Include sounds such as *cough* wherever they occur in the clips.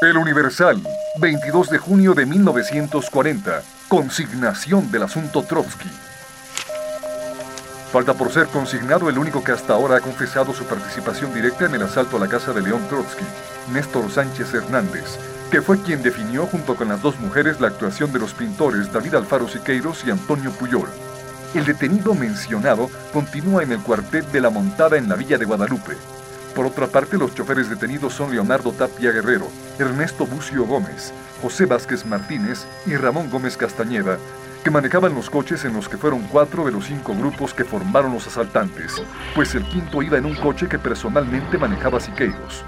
El Universal, 22 de junio de 1940. Consignación del asunto Trotsky. Falta por ser consignado el único que hasta ahora ha confesado su participación directa en el asalto a la casa de León Trotsky, Néstor Sánchez Hernández, que fue quien definió junto con las dos mujeres la actuación de los pintores David Alfaro Siqueiros y Antonio Puyol. El detenido mencionado continúa en el cuartel de la Montada en la Villa de Guadalupe. Por otra parte, los choferes detenidos son Leonardo Tapia Guerrero, Ernesto Bucio Gómez, José Vázquez Martínez y Ramón Gómez Castañeda, que manejaban los coches en los que fueron cuatro de los cinco grupos que formaron los asaltantes, pues el quinto iba en un coche que personalmente manejaba Siqueiros.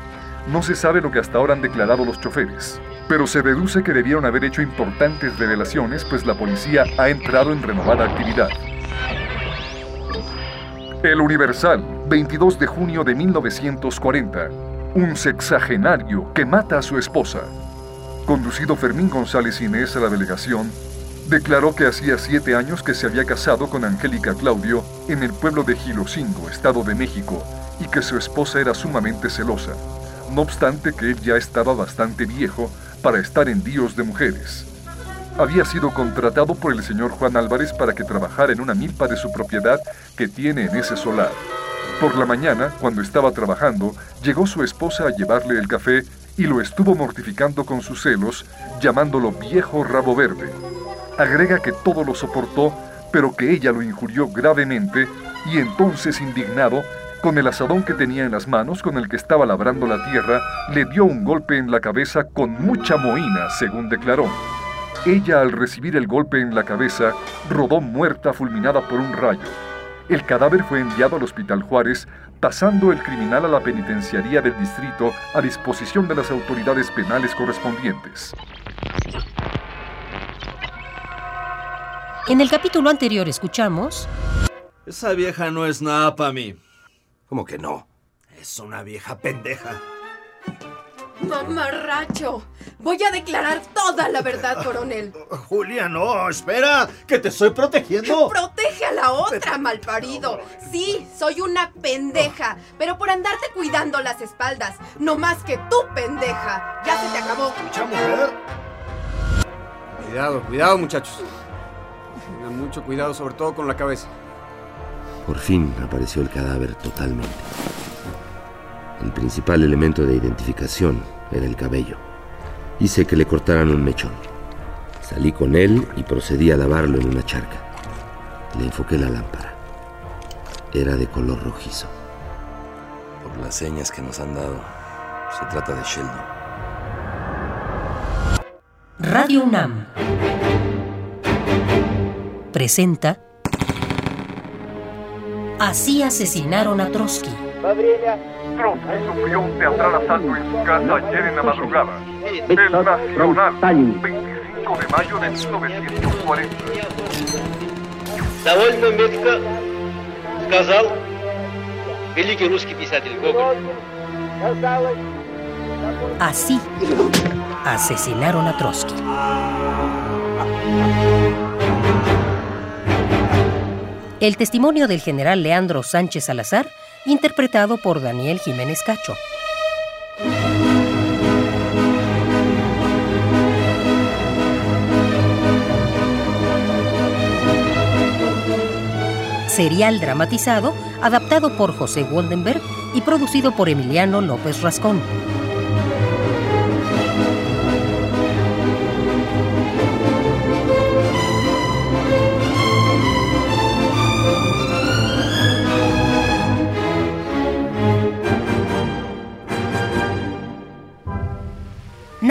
No se sabe lo que hasta ahora han declarado los choferes, pero se deduce que debieron haber hecho importantes revelaciones, pues la policía ha entrado en renovada actividad. El Universal, 22 de junio de 1940. Un sexagenario que mata a su esposa. Conducido Fermín González Inés a la delegación, declaró que hacía siete años que se había casado con Angélica Claudio en el pueblo de Gilocingo, Estado de México, y que su esposa era sumamente celosa no obstante que él ya estaba bastante viejo para estar en díos de mujeres. Había sido contratado por el señor Juan Álvarez para que trabajara en una milpa de su propiedad que tiene en ese solar. Por la mañana, cuando estaba trabajando, llegó su esposa a llevarle el café y lo estuvo mortificando con sus celos, llamándolo viejo rabo verde. Agrega que todo lo soportó, pero que ella lo injurió gravemente y entonces, indignado, con el asadón que tenía en las manos con el que estaba labrando la tierra, le dio un golpe en la cabeza con mucha mohina, según declaró. Ella, al recibir el golpe en la cabeza, rodó muerta fulminada por un rayo. El cadáver fue enviado al Hospital Juárez, pasando el criminal a la penitenciaría del distrito a disposición de las autoridades penales correspondientes. En el capítulo anterior escuchamos... Esa vieja no es nada para mí. ¿Cómo que no? Es una vieja pendeja. Mamarracho. Voy a declarar toda la verdad, *laughs* coronel. Julia, no, espera, que te estoy protegiendo. *laughs* Protege a la otra, malparido. Sí, soy una pendeja, pero por andarte cuidando las espaldas, no más que tú, pendeja. Ya se te acabó. Mucha mujer. Cuidado, cuidado, muchachos. Tengan mucho cuidado, sobre todo con la cabeza. Por fin apareció el cadáver totalmente. El principal elemento de identificación era el cabello. Hice que le cortaran un mechón. Salí con él y procedí a lavarlo en una charca. Le enfoqué la lámpara. Era de color rojizo. Por las señas que nos han dado, se trata de Sheldon. Radio UNAM presenta Así asesinaron a Trotsky. Trotsky sufrió un teatral asalto en su casa ayer en la madrugada. El Nacional, 25 de mayo de 1940. Довольно метко сказал великий русский писатель Гоголь. Así asesinaron a Trotsky. El testimonio del general Leandro Sánchez Salazar, interpretado por Daniel Jiménez Cacho. Serial dramatizado, adaptado por José Woldenberg y producido por Emiliano López Rascón.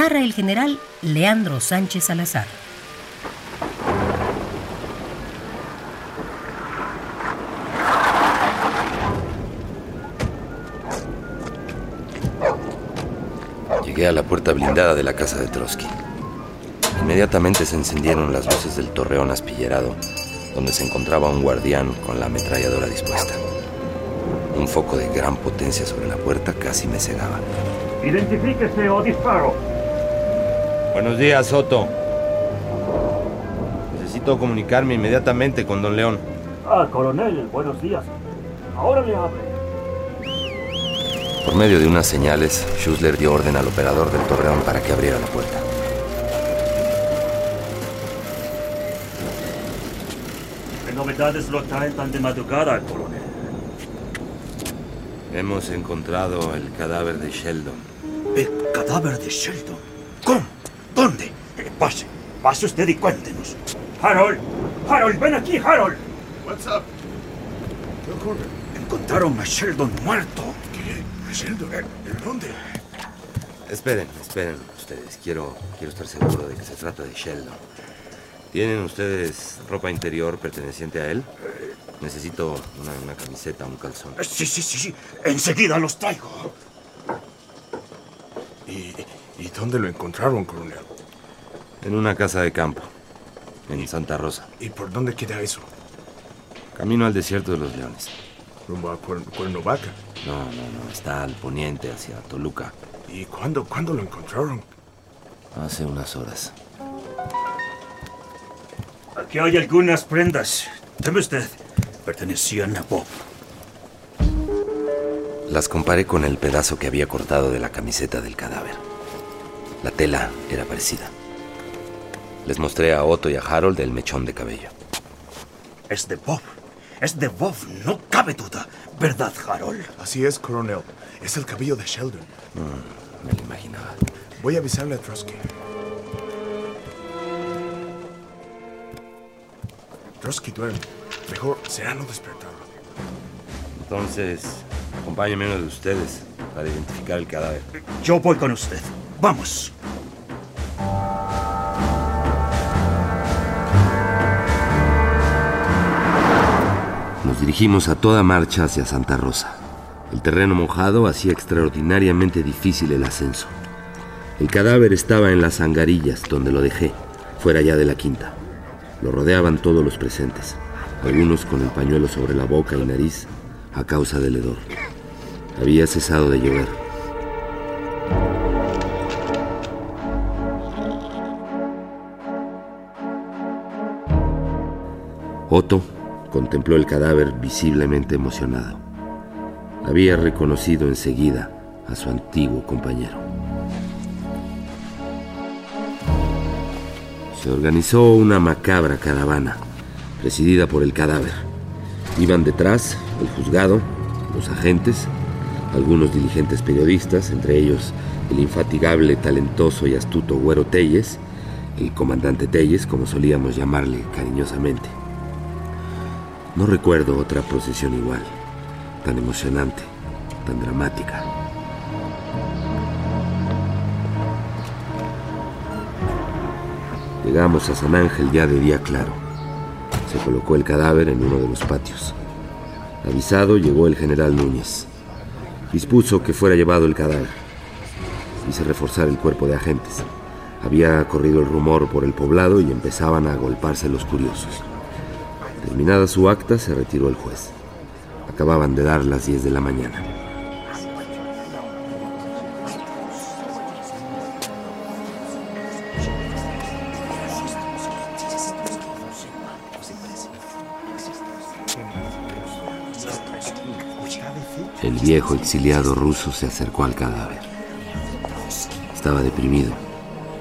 Narra el general Leandro Sánchez Salazar. Llegué a la puerta blindada de la casa de Trotsky. Inmediatamente se encendieron las luces del torreón aspillerado, donde se encontraba un guardián con la ametralladora dispuesta. Un foco de gran potencia sobre la puerta casi me cegaba. Identifíquese o disparo. Buenos días, Soto. Necesito comunicarme inmediatamente con don León. Ah, coronel, buenos días. Ahora le abre. Por medio de unas señales, Schussler dio orden al operador del torreón para que abriera la puerta. ¿Qué novedades lo traen tan de madrugada, coronel? Hemos encontrado el cadáver de Sheldon. ¿El cadáver de Sheldon? Eh, pase, usted y cuéntenos. Harold, Harold, ven aquí, Harold. What's up? ¿Qué ocurre? Encontraron a Sheldon muerto. ¿Qué? ¿Sheldon? ¿En dónde? Esperen, esperen ustedes. Quiero, quiero estar seguro de que se trata de Sheldon. ¿Tienen ustedes ropa interior perteneciente a él? Necesito una, una camiseta, un calzón. Eh, Sí, sí, sí, sí. Enseguida los traigo. ¿Y, ¿Y dónde lo encontraron, coronel? En una casa de campo, en Santa Rosa. ¿Y por dónde queda eso? Camino al desierto de los leones. ¿Rumbo a Cuer- Cuernavaca? No, no, no. Está al poniente, hacia Toluca. ¿Y cuándo, cuándo lo encontraron? Hace unas horas. Aquí hay algunas prendas. Teme usted. Pertenecían a Bob. Las comparé con el pedazo que había cortado de la camiseta del cadáver. La tela era parecida. Les mostré a Otto y a Harold el mechón de cabello. Es de Bob. Es de Bob, no cabe duda. ¿Verdad, Harold? Así es, coronel. Es el cabello de Sheldon. Mm, me lo imaginaba. Voy a avisarle a Trotsky. Trotsky duerme. Mejor será no despertarlo. Entonces, acompáñenme uno de ustedes para identificar el cadáver. Yo voy con usted. Vamos. Dirigimos a toda marcha hacia Santa Rosa. El terreno mojado hacía extraordinariamente difícil el ascenso. El cadáver estaba en las angarillas donde lo dejé, fuera ya de la quinta. Lo rodeaban todos los presentes, algunos con el pañuelo sobre la boca y nariz a causa del hedor. Había cesado de llover. Otto contempló el cadáver visiblemente emocionado. Había reconocido enseguida a su antiguo compañero. Se organizó una macabra caravana, presidida por el cadáver. Iban detrás el juzgado, los agentes, algunos diligentes periodistas, entre ellos el infatigable, talentoso y astuto Güero Telles, el comandante Telles, como solíamos llamarle cariñosamente. No recuerdo otra procesión igual, tan emocionante, tan dramática. Llegamos a San Ángel ya de día claro. Se colocó el cadáver en uno de los patios. Avisado llegó el general Núñez. Dispuso que fuera llevado el cadáver. Hice reforzar el cuerpo de agentes. Había corrido el rumor por el poblado y empezaban a agolparse los curiosos. Terminada su acta, se retiró el juez. Acababan de dar las 10 de la mañana. El viejo exiliado ruso se acercó al cadáver. Estaba deprimido,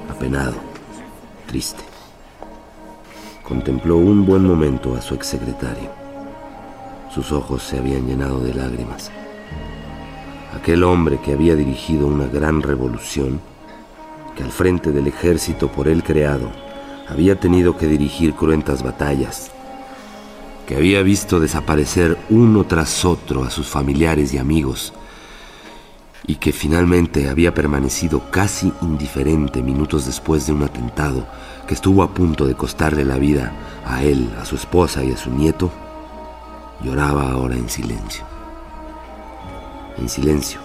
apenado, triste. Contempló un buen momento a su exsecretario. Sus ojos se habían llenado de lágrimas. Aquel hombre que había dirigido una gran revolución, que al frente del ejército por él creado había tenido que dirigir cruentas batallas, que había visto desaparecer uno tras otro a sus familiares y amigos, y que finalmente había permanecido casi indiferente minutos después de un atentado que estuvo a punto de costarle la vida a él, a su esposa y a su nieto, lloraba ahora en silencio. En silencio,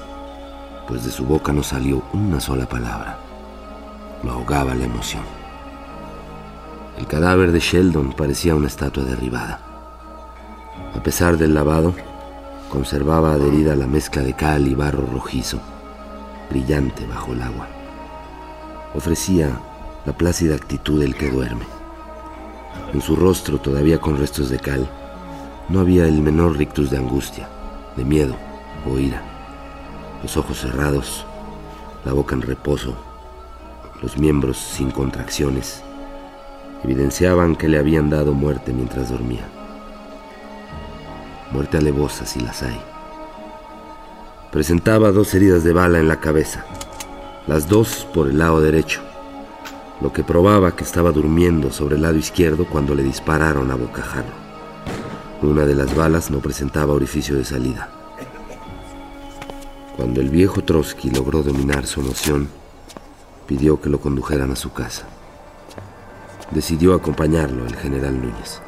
pues de su boca no salió una sola palabra. Lo ahogaba la emoción. El cadáver de Sheldon parecía una estatua derribada. A pesar del lavado, conservaba adherida la mezcla de cal y barro rojizo, brillante bajo el agua. Ofrecía la plácida actitud del que duerme. En su rostro, todavía con restos de cal, no había el menor rictus de angustia, de miedo o ira. Los ojos cerrados, la boca en reposo, los miembros sin contracciones, evidenciaban que le habían dado muerte mientras dormía. Muerte alevosa si las hay. Presentaba dos heridas de bala en la cabeza, las dos por el lado derecho, lo que probaba que estaba durmiendo sobre el lado izquierdo cuando le dispararon a bocajarro. Una de las balas no presentaba orificio de salida. Cuando el viejo Trotsky logró dominar su emoción, pidió que lo condujeran a su casa. Decidió acompañarlo el general Núñez.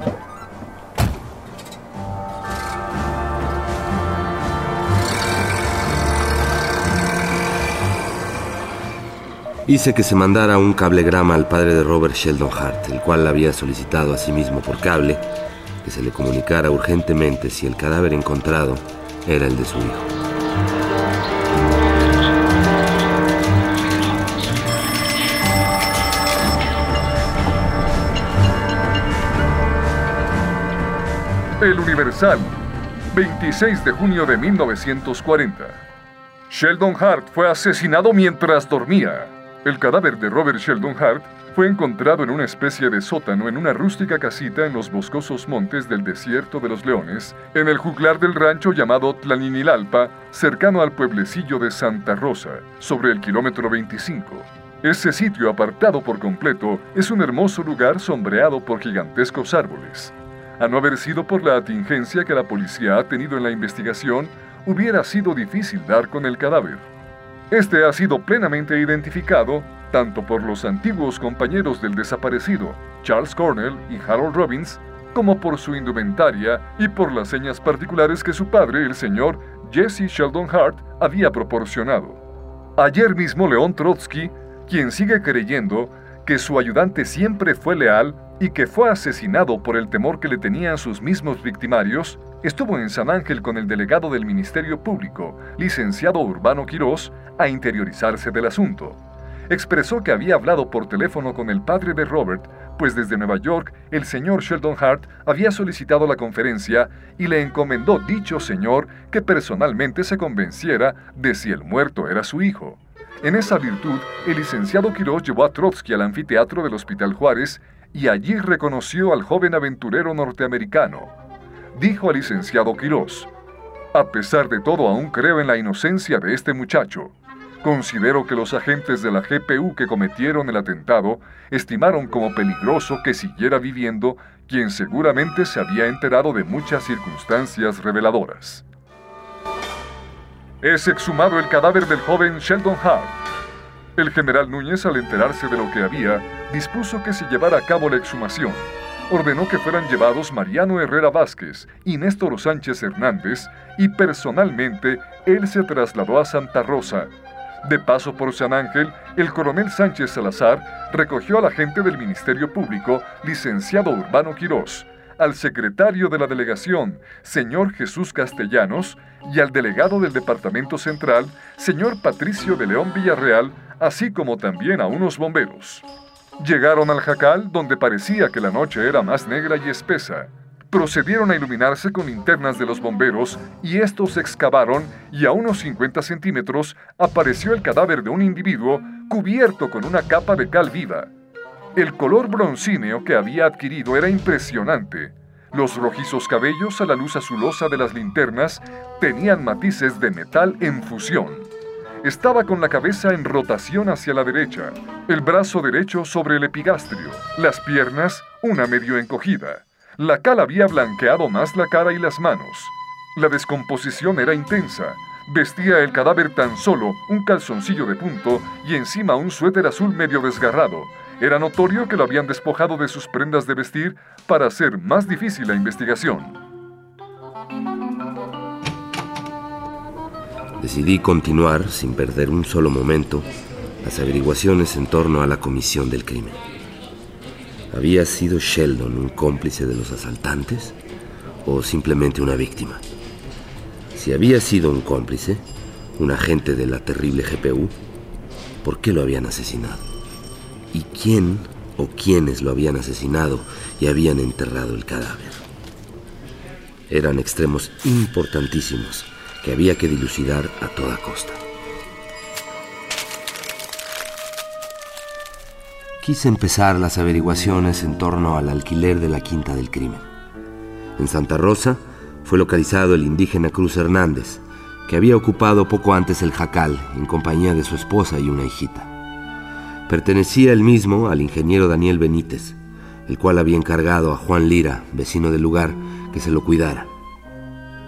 Hice que se mandara un cablegrama al padre de Robert Sheldon Hart, el cual había solicitado a sí mismo por cable que se le comunicara urgentemente si el cadáver encontrado era el de su hijo. El Universal, 26 de junio de 1940. Sheldon Hart fue asesinado mientras dormía. El cadáver de Robert Sheldon Hart fue encontrado en una especie de sótano en una rústica casita en los boscosos montes del desierto de los Leones, en el juglar del rancho llamado Tlaninilalpa, cercano al pueblecillo de Santa Rosa, sobre el kilómetro 25. Ese sitio apartado por completo es un hermoso lugar sombreado por gigantescos árboles. A no haber sido por la atingencia que la policía ha tenido en la investigación, hubiera sido difícil dar con el cadáver. Este ha sido plenamente identificado tanto por los antiguos compañeros del desaparecido, Charles Cornell y Harold Robbins, como por su indumentaria y por las señas particulares que su padre, el señor Jesse Sheldon Hart, había proporcionado. Ayer mismo León Trotsky, quien sigue creyendo que su ayudante siempre fue leal y que fue asesinado por el temor que le tenían sus mismos victimarios, estuvo en San Ángel con el delegado del Ministerio Público, licenciado Urbano Quirós, a interiorizarse del asunto. Expresó que había hablado por teléfono con el padre de Robert, pues desde Nueva York el señor Sheldon Hart había solicitado la conferencia y le encomendó dicho señor que personalmente se convenciera de si el muerto era su hijo. En esa virtud, el licenciado Quirós llevó a Trotsky al anfiteatro del Hospital Juárez y allí reconoció al joven aventurero norteamericano. Dijo al licenciado Quirós, a pesar de todo aún creo en la inocencia de este muchacho. Considero que los agentes de la GPU que cometieron el atentado estimaron como peligroso que siguiera viviendo quien seguramente se había enterado de muchas circunstancias reveladoras. Es exhumado el cadáver del joven Sheldon Hart. El general Núñez, al enterarse de lo que había, dispuso que se llevara a cabo la exhumación. Ordenó que fueran llevados Mariano Herrera Vázquez y Néstor Sánchez Hernández y personalmente él se trasladó a Santa Rosa. De paso por San Ángel, el coronel Sánchez Salazar recogió al agente del Ministerio Público, licenciado Urbano Quirós, al secretario de la delegación, señor Jesús Castellanos, y al delegado del Departamento Central, señor Patricio de León Villarreal, así como también a unos bomberos. Llegaron al jacal donde parecía que la noche era más negra y espesa. Procedieron a iluminarse con linternas de los bomberos y estos excavaron y a unos 50 centímetros apareció el cadáver de un individuo cubierto con una capa de cal viva. El color broncíneo que había adquirido era impresionante. Los rojizos cabellos a la luz azulosa de las linternas tenían matices de metal en fusión. Estaba con la cabeza en rotación hacia la derecha, el brazo derecho sobre el epigastrio, las piernas una medio encogida. La cal había blanqueado más la cara y las manos. La descomposición era intensa. Vestía el cadáver tan solo un calzoncillo de punto y encima un suéter azul medio desgarrado, era notorio que lo habían despojado de sus prendas de vestir para hacer más difícil la investigación. Decidí continuar, sin perder un solo momento, las averiguaciones en torno a la comisión del crimen. ¿Había sido Sheldon un cómplice de los asaltantes o simplemente una víctima? Si había sido un cómplice, un agente de la terrible GPU, ¿por qué lo habían asesinado? y quién o quiénes lo habían asesinado y habían enterrado el cadáver. Eran extremos importantísimos que había que dilucidar a toda costa. Quise empezar las averiguaciones en torno al alquiler de la quinta del crimen. En Santa Rosa fue localizado el indígena Cruz Hernández, que había ocupado poco antes el jacal en compañía de su esposa y una hijita. Pertenecía él mismo al ingeniero Daniel Benítez, el cual había encargado a Juan Lira, vecino del lugar, que se lo cuidara.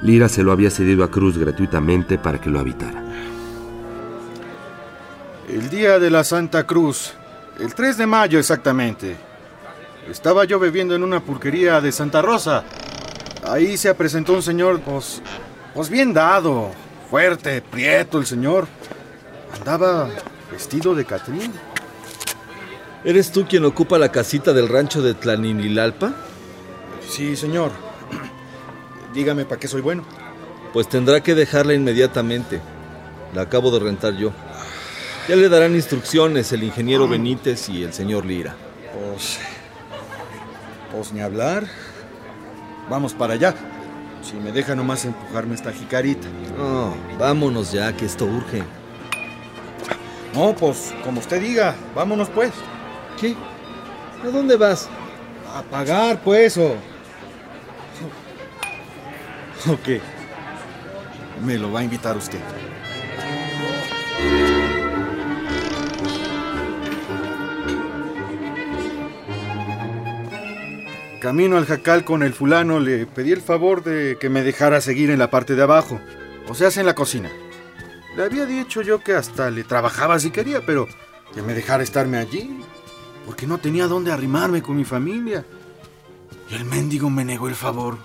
Lira se lo había cedido a Cruz gratuitamente para que lo habitara. El día de la Santa Cruz, el 3 de mayo exactamente, estaba yo bebiendo en una pulquería de Santa Rosa. Ahí se presentó un señor, pues, pues bien dado, fuerte, prieto el señor. Andaba vestido de Catrín. ¿Eres tú quien ocupa la casita del rancho de Tlaninilalpa? Sí, señor. Dígame para qué soy bueno. Pues tendrá que dejarla inmediatamente. La acabo de rentar yo. Ya le darán instrucciones el ingeniero Benítez y el señor Lira. Pues. Pues ni hablar. Vamos para allá. Si me deja nomás empujarme esta jicarita. No, vámonos ya, que esto urge. No, pues como usted diga, vámonos pues. ¿Qué? ¿A dónde vas? A pagar, pues, o. ¿O qué? Me lo va a invitar usted. Camino al jacal con el fulano, le pedí el favor de que me dejara seguir en la parte de abajo, o sea, en la cocina. Le había dicho yo que hasta le trabajaba si quería, pero que me dejara estarme allí, porque no tenía dónde arrimarme con mi familia. Y el mendigo me negó el favor.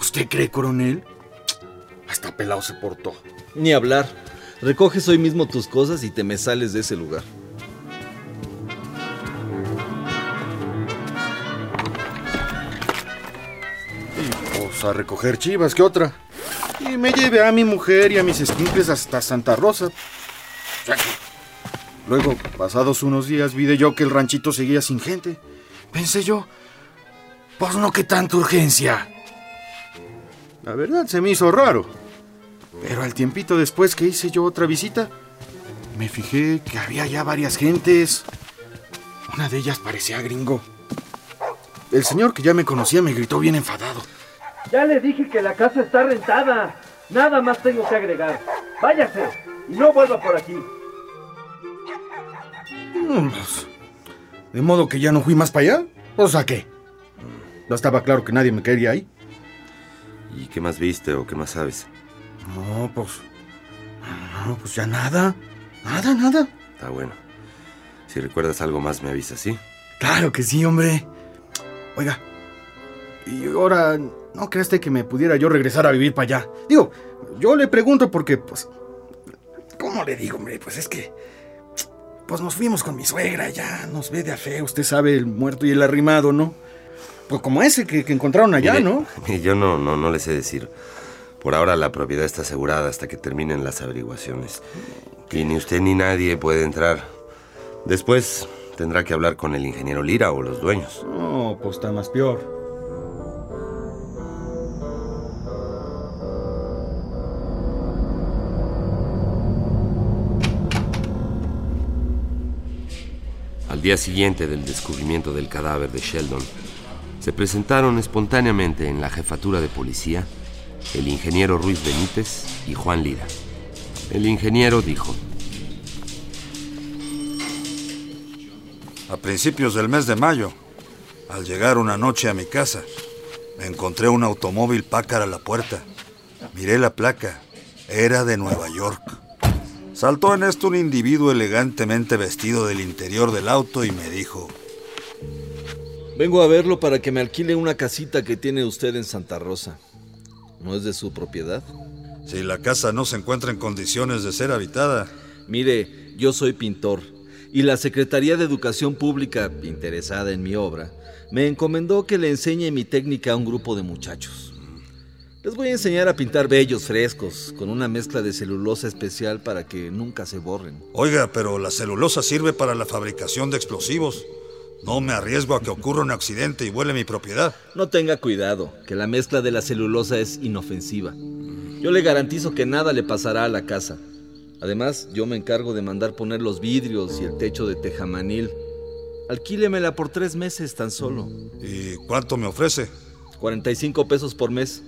¿Usted cree, coronel? Hasta pelado se portó. Ni hablar. Recoges hoy mismo tus cosas y te me sales de ese lugar. A recoger chivas, ¿qué otra? Y me llevé a mi mujer y a mis esquimpes hasta Santa Rosa. Luego, pasados unos días, vi de yo que el ranchito seguía sin gente. Pensé yo, pues no que tanta urgencia. La verdad se me hizo raro. Pero al tiempito después que hice yo otra visita, me fijé que había ya varias gentes. Una de ellas parecía gringo. El señor que ya me conocía me gritó bien enfadado. Ya le dije que la casa está rentada. Nada más tengo que agregar. Váyase y no vuelva por aquí. Mm, pues, de modo que ya no fui más para allá. ¿O sea qué? No estaba claro que nadie me quería ahí. ¿Y qué más viste o qué más sabes? No, pues. No, pues ya nada. Nada, nada. Está bueno. Si recuerdas algo más, me avisas, ¿sí? Claro que sí, hombre. Oiga. Y ahora, ¿no crees que me pudiera yo regresar a vivir para allá? Digo, yo le pregunto porque, pues. ¿Cómo le digo, hombre? Pues es que. Pues nos fuimos con mi suegra, ya nos ve de a fe. Usted sabe, el muerto y el arrimado, ¿no? Pues como ese que, que encontraron allá, Mire, ¿no? *laughs* Yo no, no, no le sé decir. Por ahora la propiedad está asegurada hasta que terminen las averiguaciones. Y ni usted ni nadie puede entrar. Después tendrá que hablar con el ingeniero Lira o los dueños. No, pues está más peor. Al día siguiente del descubrimiento del cadáver de Sheldon, se presentaron espontáneamente en la jefatura de policía el ingeniero Ruiz Benítez y Juan Lira. El ingeniero dijo, A principios del mes de mayo, al llegar una noche a mi casa, me encontré un automóvil Packard a la puerta. Miré la placa. Era de Nueva York. Saltó en esto un individuo elegantemente vestido del interior del auto y me dijo, Vengo a verlo para que me alquile una casita que tiene usted en Santa Rosa. ¿No es de su propiedad? si la casa no se encuentra en condiciones de ser habitada, Mire, yo soy pintor y la Secretaría de Educación Pública, interesada en mi obra, me encomendó que le enseñe mi técnica a un grupo de muchachos. Les voy a enseñar a pintar bellos frescos con una mezcla de celulosa especial para que nunca se borren. oiga, pero la celulosa sirve para la fabricación de explosivos. No me arriesgo a que ocurra un accidente y vuele mi propiedad. No tenga cuidado, que la mezcla de la celulosa es inofensiva. Yo le garantizo que nada le pasará a la casa. Además, yo me encargo de mandar poner los vidrios y el techo de tejamanil. Alquílemela por tres meses tan solo. ¿Y cuánto me ofrece? 45 pesos por mes.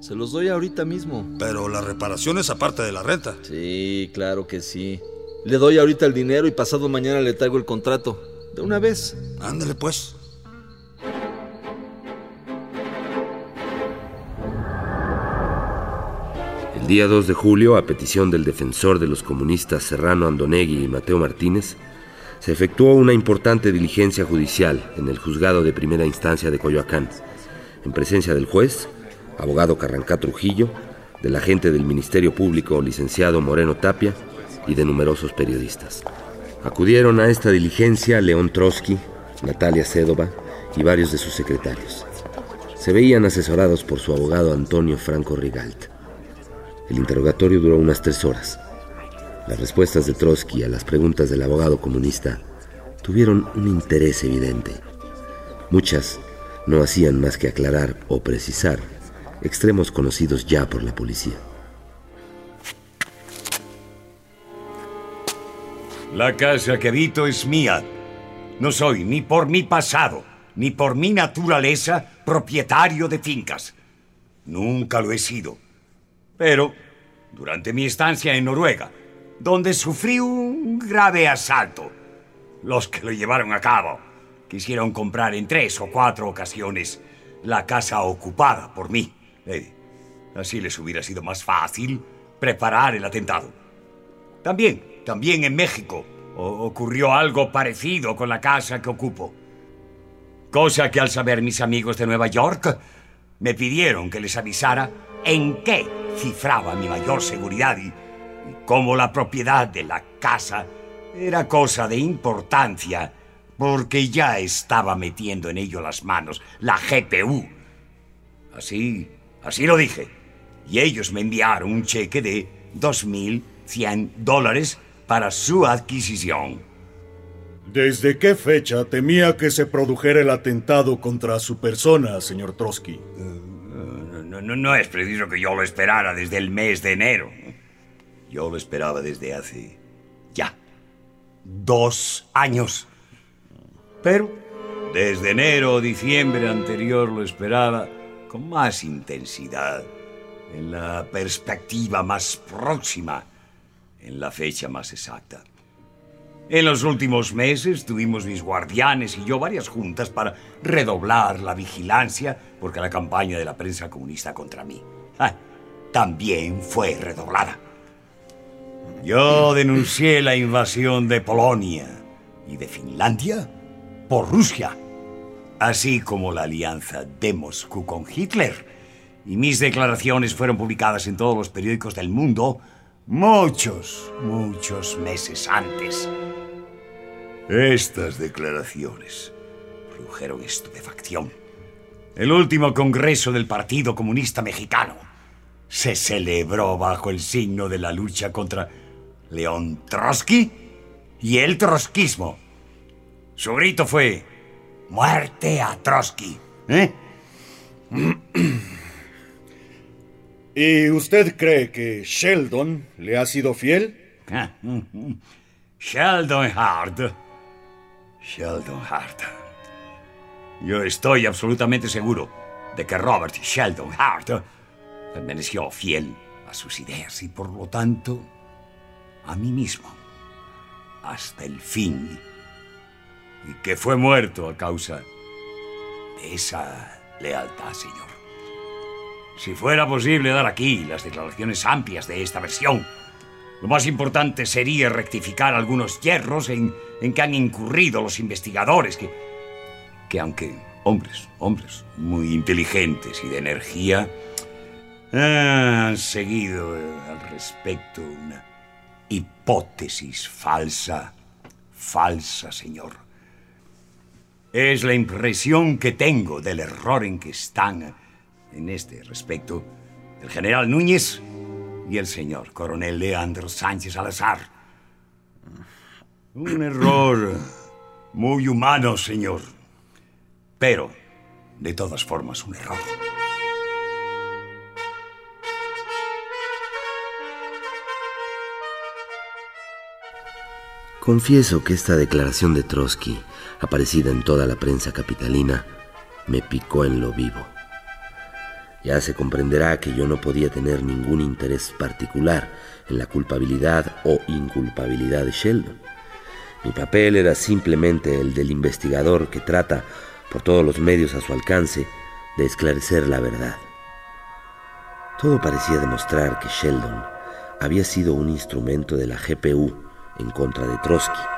Se los doy ahorita mismo. Pero la reparación es aparte de la renta. Sí, claro que sí. Le doy ahorita el dinero y pasado mañana le traigo el contrato. De una vez. Ándale pues. El día 2 de julio, a petición del defensor de los comunistas Serrano Andonegui y Mateo Martínez, se efectuó una importante diligencia judicial en el juzgado de primera instancia de Coyoacán, en presencia del juez, abogado Carrancá Trujillo, del agente del Ministerio Público, licenciado Moreno Tapia, y de numerosos periodistas. Acudieron a esta diligencia León Trotsky, Natalia Cédova y varios de sus secretarios. Se veían asesorados por su abogado Antonio Franco Rigalt. El interrogatorio duró unas tres horas. Las respuestas de Trotsky a las preguntas del abogado comunista tuvieron un interés evidente. Muchas no hacían más que aclarar o precisar extremos conocidos ya por la policía. La casa que habito es mía. No soy ni por mi pasado, ni por mi naturaleza propietario de fincas. Nunca lo he sido. Pero, durante mi estancia en Noruega, donde sufrí un grave asalto, los que lo llevaron a cabo quisieron comprar en tres o cuatro ocasiones la casa ocupada por mí. Así les hubiera sido más fácil preparar el atentado. También, también en México ocurrió algo parecido con la casa que ocupo. Cosa que al saber mis amigos de Nueva York, me pidieron que les avisara en qué cifraba mi mayor seguridad y, y cómo la propiedad de la casa era cosa de importancia, porque ya estaba metiendo en ello las manos la GPU. Así, así lo dije. Y ellos me enviaron un cheque de 2.100 dólares para su adquisición. ¿Desde qué fecha temía que se produjera el atentado contra su persona, señor Trotsky? No, no, no es preciso que yo lo esperara desde el mes de enero. Yo lo esperaba desde hace ya dos años. Pero desde enero o diciembre anterior lo esperaba con más intensidad, en la perspectiva más próxima, en la fecha más exacta. En los últimos meses tuvimos mis guardianes y yo varias juntas para redoblar la vigilancia porque la campaña de la prensa comunista contra mí también fue redoblada. Yo denuncié la invasión de Polonia y de Finlandia por Rusia, así como la alianza de Moscú con Hitler. Y mis declaraciones fueron publicadas en todos los periódicos del mundo muchos, muchos meses antes. Estas declaraciones produjeron estupefacción. El último congreso del Partido Comunista Mexicano se celebró bajo el signo de la lucha contra León Trotsky y el trotskismo. Su grito fue muerte a Trotsky. ¿Eh? *clears throat* ¿Y usted cree que Sheldon le ha sido fiel? Sheldon Hart. Sheldon Hart. Yo estoy absolutamente seguro de que Robert Sheldon Hart permaneció fiel a sus ideas y por lo tanto a mí mismo hasta el fin y que fue muerto a causa de esa lealtad, señor. Si fuera posible dar aquí las declaraciones amplias de esta versión, lo más importante sería rectificar algunos hierros en, en que han incurrido los investigadores que, que aunque hombres, hombres muy inteligentes y de energía, han seguido eh, al respecto una hipótesis falsa, falsa, señor. Es la impresión que tengo del error en que están, en este respecto, el general Núñez y el señor coronel Leandro Sánchez Salazar. Un error muy humano, señor. Pero, de todas formas, un error. Confieso que esta declaración de Trotsky, aparecida en toda la prensa capitalina, me picó en lo vivo. Ya se comprenderá que yo no podía tener ningún interés particular en la culpabilidad o inculpabilidad de Sheldon. Mi papel era simplemente el del investigador que trata, por todos los medios a su alcance, de esclarecer la verdad. Todo parecía demostrar que Sheldon había sido un instrumento de la GPU en contra de Trotsky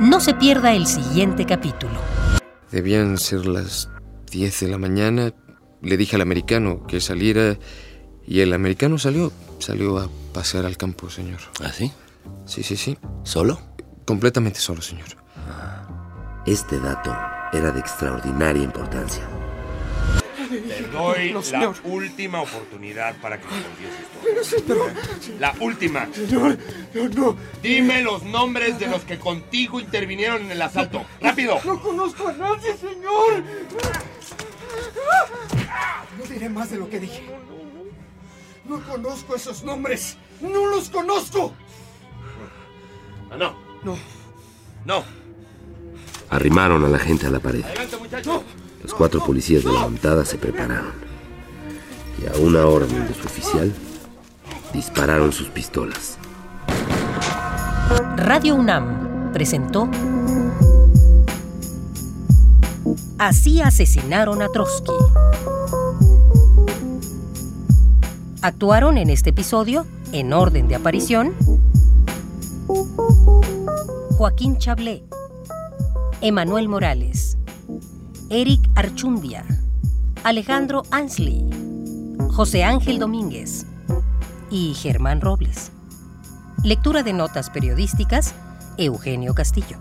No se pierda el siguiente capítulo. Debían ser las 10 de la mañana. Le dije al americano que saliera y el americano salió. Salió a pasear al campo, señor. ¿Ah, sí? Sí, sí, sí. ¿Solo? Completamente solo, señor. Este dato era de extraordinaria importancia. Doy No, la señor. última oportunidad para que me confieses todo. Pero, señor. La última. Señor, no, no. Dime los nombres de los que contigo intervinieron en el asalto. ¡Rápido! No conozco a nadie, señor. No diré más de lo que dije. No conozco esos nombres. No los conozco. Ah, no. No. No. Arrimaron a la gente a la pared. Adelante, muchachos. Los cuatro policías de la montada se prepararon. Y a una orden de su oficial, dispararon sus pistolas. Radio UNAM presentó Así asesinaron a Trotsky. Actuaron en este episodio, en orden de aparición, Joaquín Chablé, Emanuel Morales, Eric Archundia, Alejandro Ansley, José Ángel Domínguez y Germán Robles. Lectura de notas periodísticas, Eugenio Castillo.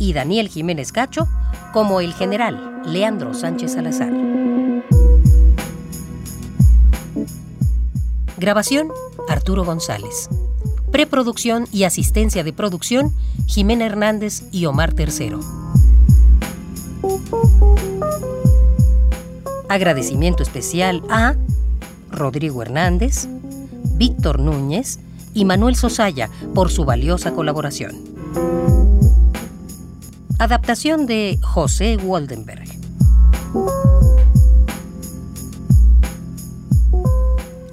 Y Daniel Jiménez Cacho como el general Leandro Sánchez Salazar. Grabación, Arturo González. Preproducción y asistencia de producción, Jimena Hernández y Omar Tercero. Agradecimiento especial a Rodrigo Hernández, Víctor Núñez y Manuel Sosaya por su valiosa colaboración. Adaptación de José Waldenberg.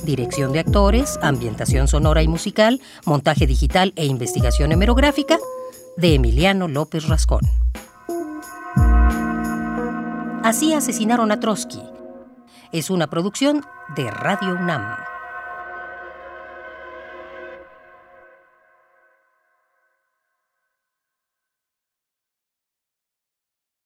Dirección de actores, ambientación sonora y musical, montaje digital e investigación hemerográfica de Emiliano López Rascón. Así asesinaron a Trotsky. Es una producción de Radio UNAM.